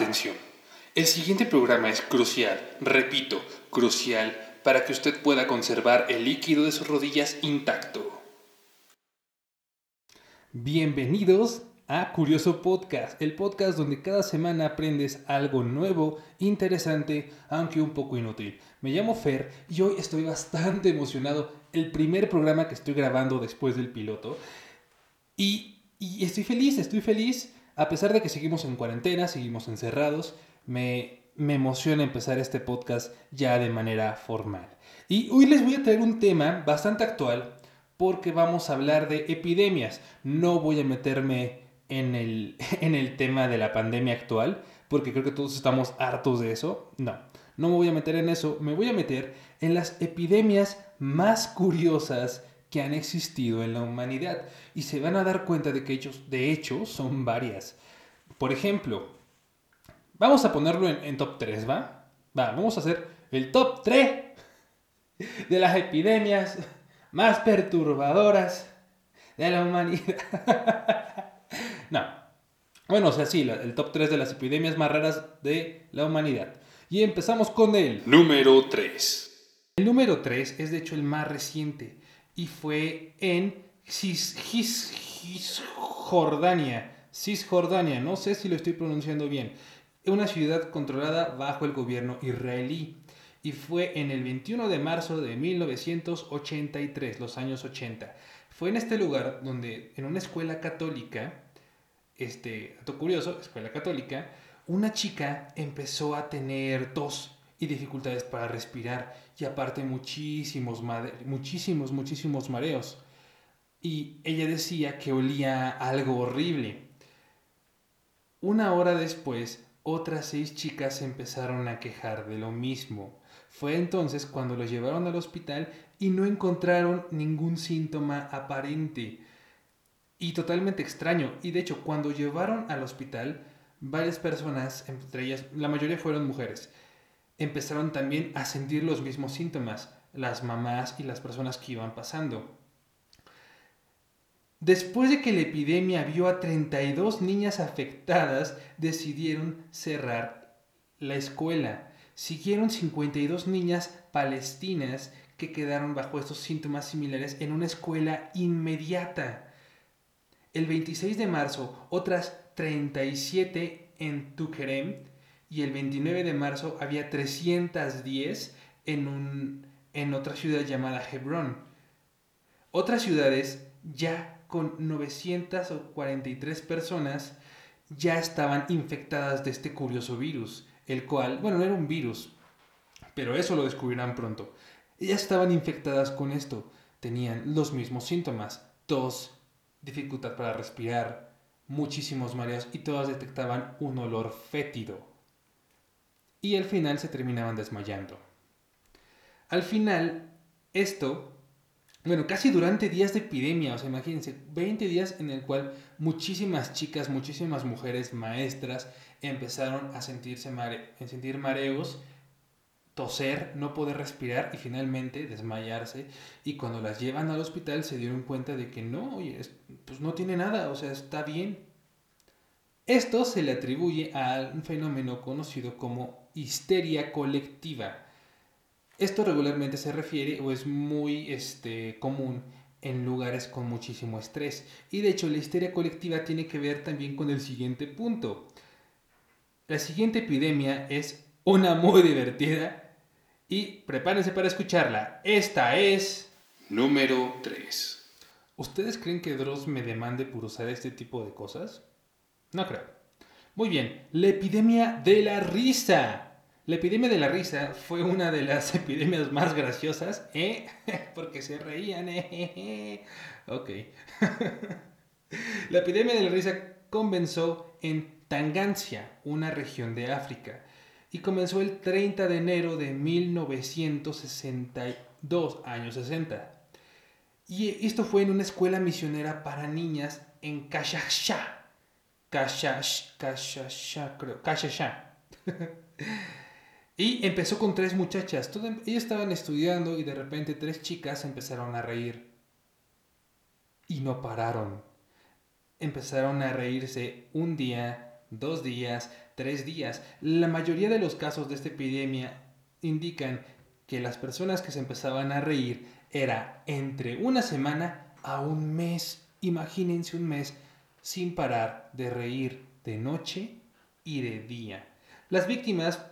Atención, el siguiente programa es crucial, repito, crucial, para que usted pueda conservar el líquido de sus rodillas intacto. Bienvenidos a Curioso Podcast, el podcast donde cada semana aprendes algo nuevo, interesante, aunque un poco inútil. Me llamo Fer y hoy estoy bastante emocionado. El primer programa que estoy grabando después del piloto. Y, y estoy feliz, estoy feliz a pesar de que seguimos en cuarentena, seguimos encerrados, me, me emociona empezar este podcast ya de manera formal. Y hoy les voy a traer un tema bastante actual porque vamos a hablar de epidemias. No voy a meterme en el, en el tema de la pandemia actual porque creo que todos estamos hartos de eso. No, no me voy a meter en eso, me voy a meter en las epidemias más curiosas que han existido en la humanidad y se van a dar cuenta de que ellos, de hecho, son varias. Por ejemplo, vamos a ponerlo en, top 3, ¿va? Va, vamos a hacer el top 3 de las epidemias más perturbadoras de la humanidad. no. Bueno, o sea, sí, el top 3 de las epidemias más raras de la humanidad. Y empezamos con el número 3. El número 3 es de hecho el más reciente y fue en Cisjordania. Cisjordania, no sé si lo estoy pronunciando bien. Una ciudad controlada bajo el gobierno israelí. Y fue en el 21 de marzo de 1983, los años 80. Fue en este lugar donde, en una escuela católica, este, dato curioso, escuela católica, una chica empezó a tener tos y dificultades para respirar y aparte muchísimos, muchísimos, muchísimos mareos. Y ella decía que olía algo horrible. Una hora después, otras seis chicas empezaron a quejar de lo mismo. Fue entonces cuando los llevaron al hospital y no encontraron ningún síntoma aparente. Y totalmente extraño. Y de hecho, cuando llevaron al hospital, varias personas, entre ellas, la mayoría fueron mujeres, empezaron también a sentir los mismos síntomas, las mamás y las personas que iban pasando. Después de que la epidemia vio a 32 niñas afectadas, decidieron cerrar la escuela. Siguieron 52 niñas palestinas que quedaron bajo estos síntomas similares en una escuela inmediata. El 26 de marzo, otras 37 en Tukerem y el 29 de marzo había 310 en, un, en otra ciudad llamada Hebrón. Otras ciudades ya con 943 personas ya estaban infectadas de este curioso virus, el cual, bueno, no era un virus, pero eso lo descubrirán pronto. Ya estaban infectadas con esto, tenían los mismos síntomas, tos, dificultad para respirar, muchísimos mareos y todas detectaban un olor fétido y al final se terminaban desmayando. Al final, esto, bueno, casi durante días de epidemia, o sea, imagínense, 20 días en el cual muchísimas chicas, muchísimas mujeres maestras empezaron a sentirse mare sentir mareos, toser, no poder respirar y finalmente desmayarse. Y cuando las llevan al hospital se dieron cuenta de que no, oye, pues no tiene nada, o sea, está bien. Esto se le atribuye a un fenómeno conocido como histeria colectiva. Esto regularmente se refiere o es muy este, común en lugares con muchísimo estrés. Y de hecho la histeria colectiva tiene que ver también con el siguiente punto. La siguiente epidemia es una muy divertida y prepárense para escucharla. Esta es número 3. ¿Ustedes creen que Dross me demande por usar este tipo de cosas? No creo. Muy bien, la epidemia de la risa. La epidemia de la risa fue una de las epidemias más graciosas, ¿eh? Porque se reían, ¿eh? Ok. la epidemia de la risa comenzó en Tangancia, una región de África, y comenzó el 30 de enero de 1962, años 60. Y esto fue en una escuela misionera para niñas en Kashasha, Kashash, Kashasha, creo, y empezó con tres muchachas. ellas estaban estudiando y de repente tres chicas empezaron a reír. Y no pararon. Empezaron a reírse un día, dos días, tres días. La mayoría de los casos de esta epidemia indican que las personas que se empezaban a reír era entre una semana a un mes. Imagínense un mes sin parar de reír de noche y de día. Las víctimas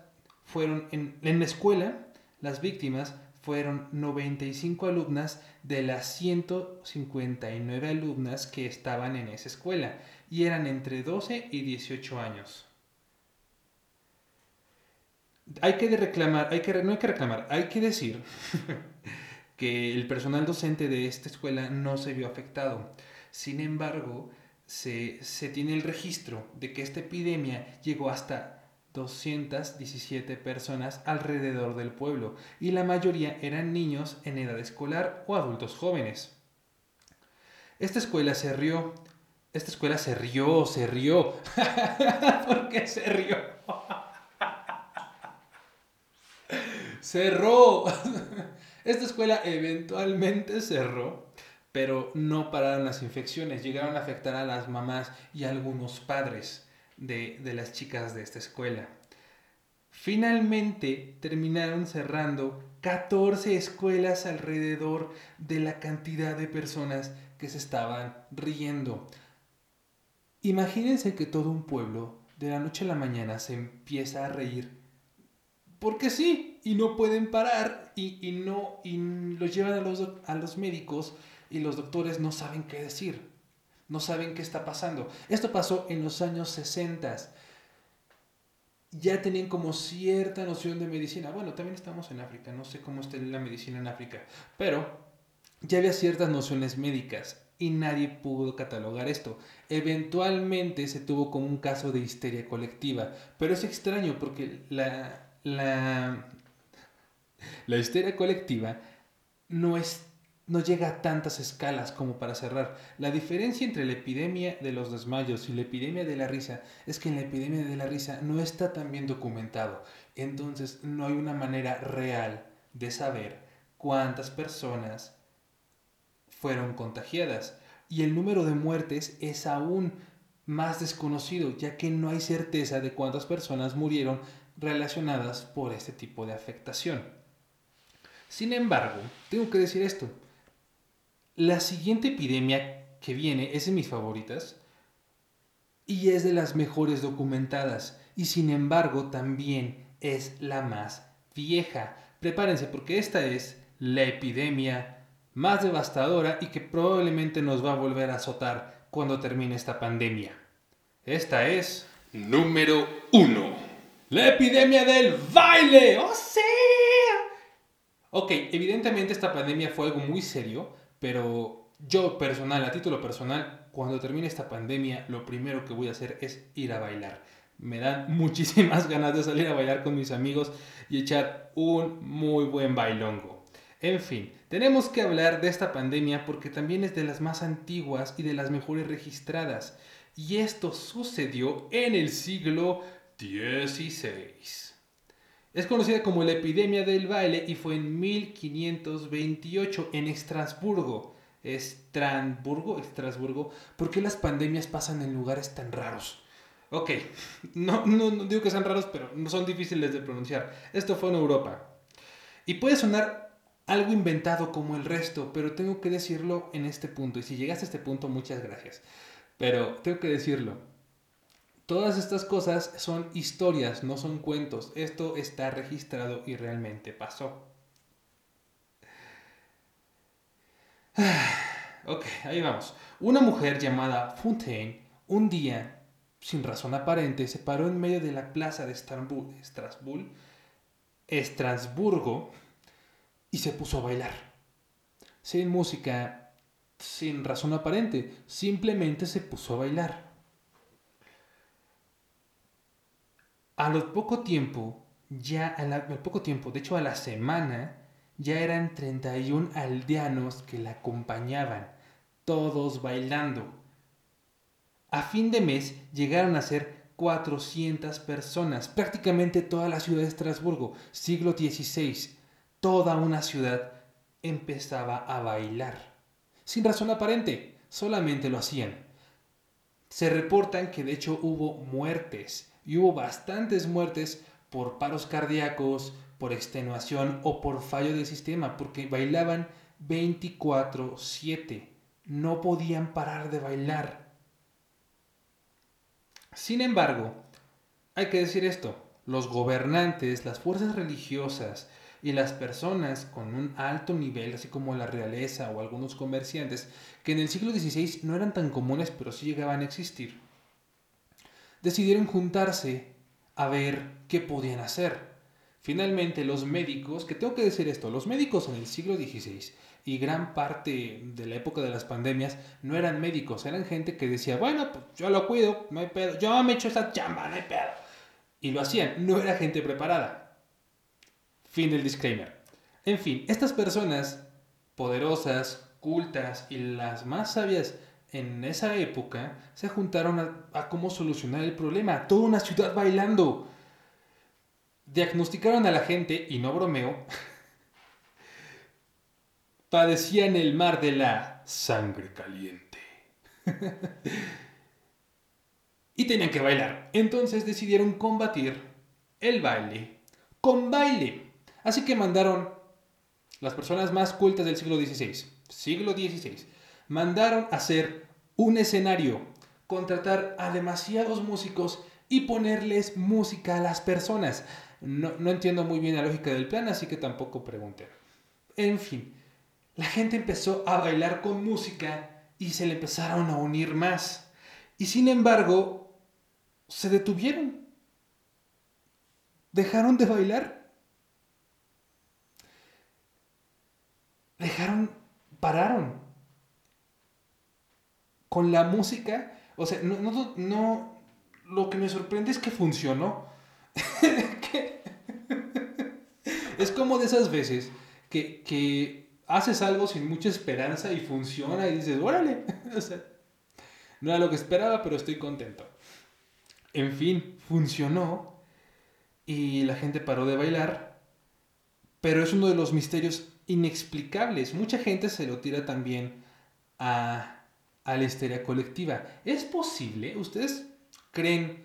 fueron en, en la escuela, las víctimas fueron 95 alumnas de las 159 alumnas que estaban en esa escuela y eran entre 12 y 18 años. Hay que reclamar, hay que, no hay que reclamar, hay que decir que el personal docente de esta escuela no se vio afectado. Sin embargo, se, se tiene el registro de que esta epidemia llegó hasta 217 personas alrededor del pueblo y la mayoría eran niños en edad escolar o adultos jóvenes. Esta escuela se rió. Esta escuela se rió, se rió. ¿Por qué se rió? Cerró. Esta escuela eventualmente cerró, pero no pararon las infecciones. Llegaron a afectar a las mamás y a algunos padres de, las chicas de esta escuela. Finalmente terminaron cerrando 14 escuelas alrededor de la cantidad de personas que se estaban riendo. Imagínense que todo un pueblo de la noche a la mañana se empieza a reír. Porque sí, y no pueden parar y, no y los llevan a los, a los médicos y los doctores no saben qué decir no saben qué está pasando. Esto pasó en los años 60. Ya tenían como cierta noción de medicina. Bueno, también estamos en África, no sé cómo está la medicina en África, pero ya había ciertas nociones médicas y nadie pudo catalogar esto. Eventualmente se tuvo como un caso de histeria colectiva, pero es extraño porque la, la, la histeria colectiva no es no llega a tantas escalas como para cerrar. La diferencia entre la epidemia de los desmayos y la epidemia de la risa es que en la epidemia de la risa no está tan bien documentado. Entonces no hay una manera real de saber cuántas personas fueron contagiadas. Y el número de muertes es aún más desconocido, ya que no hay certeza de cuántas personas murieron relacionadas por este tipo de afectación. Sin embargo, tengo que decir esto la siguiente epidemia que viene es de mis favoritas y es de las mejores documentadas y sin embargo también es la más vieja. Prepárense porque esta es la epidemia más devastadora y que probablemente nos va a volver a azotar cuando termine esta pandemia. Esta es número uno. La epidemia del baile. ¡Oh, sí! Ok, evidentemente esta pandemia fue algo muy serio pero yo personal, a título personal, cuando termine esta pandemia, lo primero que voy a hacer es ir a bailar. Me dan muchísimas ganas de salir a bailar con mis amigos y echar un muy buen bailongo. En fin, tenemos que hablar de esta pandemia porque también es de las más antiguas y de las mejores registradas. Y esto sucedió en el siglo XVI. Es conocida como la epidemia del baile y fue en 1528 en Estrasburgo. Estrasburgo, Estrasburgo. ¿Por qué las pandemias pasan en lugares tan raros? Ok, no, no, no digo que sean raros, pero no son difíciles de pronunciar. Esto fue en Europa. Y puede sonar algo inventado como el resto, pero tengo que decirlo en este punto. Y si llegaste a este punto, muchas gracias. Pero tengo que decirlo. Todas estas cosas son historias, no son cuentos. Esto está registrado y realmente pasó. Ok, ahí vamos. Una mujer llamada Fontaine un día, sin razón aparente, se paró en medio de la plaza de Estambul, Estrasburgo, y se puso a bailar. Sin música, sin razón aparente, simplemente se puso a bailar. A lo poco tiempo, ya al poco tiempo, de hecho a la semana, ya eran 31 aldeanos que la acompañaban, todos bailando. A fin de mes llegaron a ser 400 personas, prácticamente toda la ciudad de Estrasburgo, siglo XVI, toda una ciudad empezaba a bailar. Sin razón aparente, solamente lo hacían. Se reportan que de hecho hubo muertes y hubo bastantes muertes por paros cardíacos, por extenuación o por fallo del sistema, porque bailaban 24/7. No podían parar de bailar. Sin embargo, hay que decir esto, los gobernantes, las fuerzas religiosas y las personas con un alto nivel, así como la realeza o algunos comerciantes, que en el siglo XVI no eran tan comunes pero sí llegaban a existir, decidieron juntarse a ver qué podían hacer. Finalmente los médicos, que tengo que decir esto, los médicos en el siglo XVI y gran parte de la época de las pandemias no eran médicos, eran gente que decía, bueno, pues yo lo cuido, no hay pedo, yo me echo esa chamba, no hay pedo. Y lo hacían, no era gente preparada. Fin del disclaimer. En fin, estas personas poderosas, cultas y las más sabias en esa época se juntaron a, a cómo solucionar el problema. Toda una ciudad bailando. Diagnosticaron a la gente, y no bromeo, padecían el mar de la sangre caliente. y tenían que bailar. Entonces decidieron combatir el baile con baile. Así que mandaron las personas más cultas del siglo XVI, siglo XVI, mandaron hacer un escenario, contratar a demasiados músicos y ponerles música a las personas. No, no entiendo muy bien la lógica del plan, así que tampoco pregunté. En fin, la gente empezó a bailar con música y se le empezaron a unir más. Y sin embargo, se detuvieron. Dejaron de bailar. Dejaron, pararon. Con la música, o sea, no, no, no lo que me sorprende es que funcionó. es como de esas veces que, que haces algo sin mucha esperanza y funciona y dices, órale. no era lo que esperaba, pero estoy contento. En fin, funcionó y la gente paró de bailar, pero es uno de los misterios inexplicables. Mucha gente se lo tira también a, la histeria colectiva. ¿Es posible? ¿Ustedes creen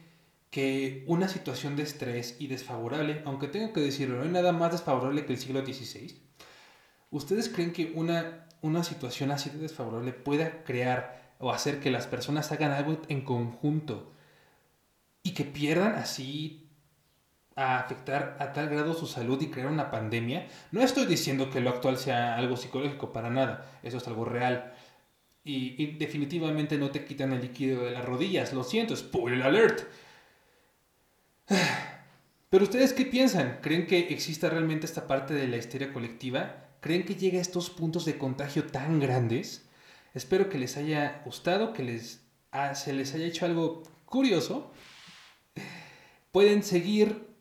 que una situación de estrés y desfavorable, aunque tengo que decirlo, no hay nada más desfavorable que el siglo XVI, ¿Ustedes creen que una, una situación así de desfavorable pueda crear o hacer que las personas hagan algo en conjunto y que pierdan así a afectar a tal grado su salud y crear una pandemia? No estoy diciendo que lo actual sea algo psicológico, para nada, eso es algo real. Y, definitivamente no te quitan el líquido de las rodillas, lo siento, spoiler alert. Pero ustedes qué piensan? ¿Creen que exista realmente esta parte de la histeria colectiva? ¿Creen que llega a estos puntos de contagio tan grandes? Espero que les haya gustado, que les, se les haya hecho algo curioso. Pueden seguir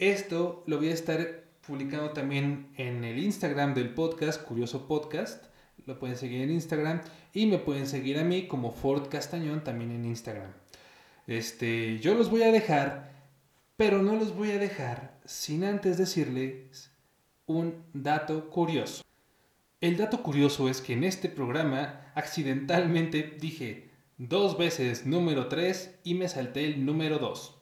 esto, lo voy a estar publicando también en el Instagram del podcast, Curioso Podcast. Lo pueden seguir en Instagram y me pueden seguir a mí como Ford Castañón también en Instagram. Este, yo los voy a dejar, pero no los voy a dejar sin antes decirles un dato curioso. El dato curioso es que en este programa accidentalmente dije dos veces número 3 y me salté el número 2.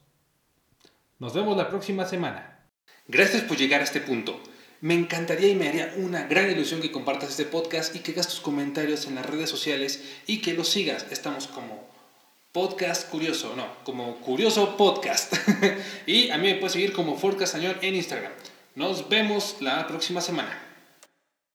Nos vemos la próxima semana. Gracias por llegar a este punto. Me encantaría y me haría una gran ilusión que compartas este podcast y que hagas tus comentarios en las redes sociales y que lo sigas. Estamos como Podcast Curioso, no, como Curioso Podcast. y a mí me puedes seguir como Ford Castañón en Instagram. Nos vemos la próxima semana.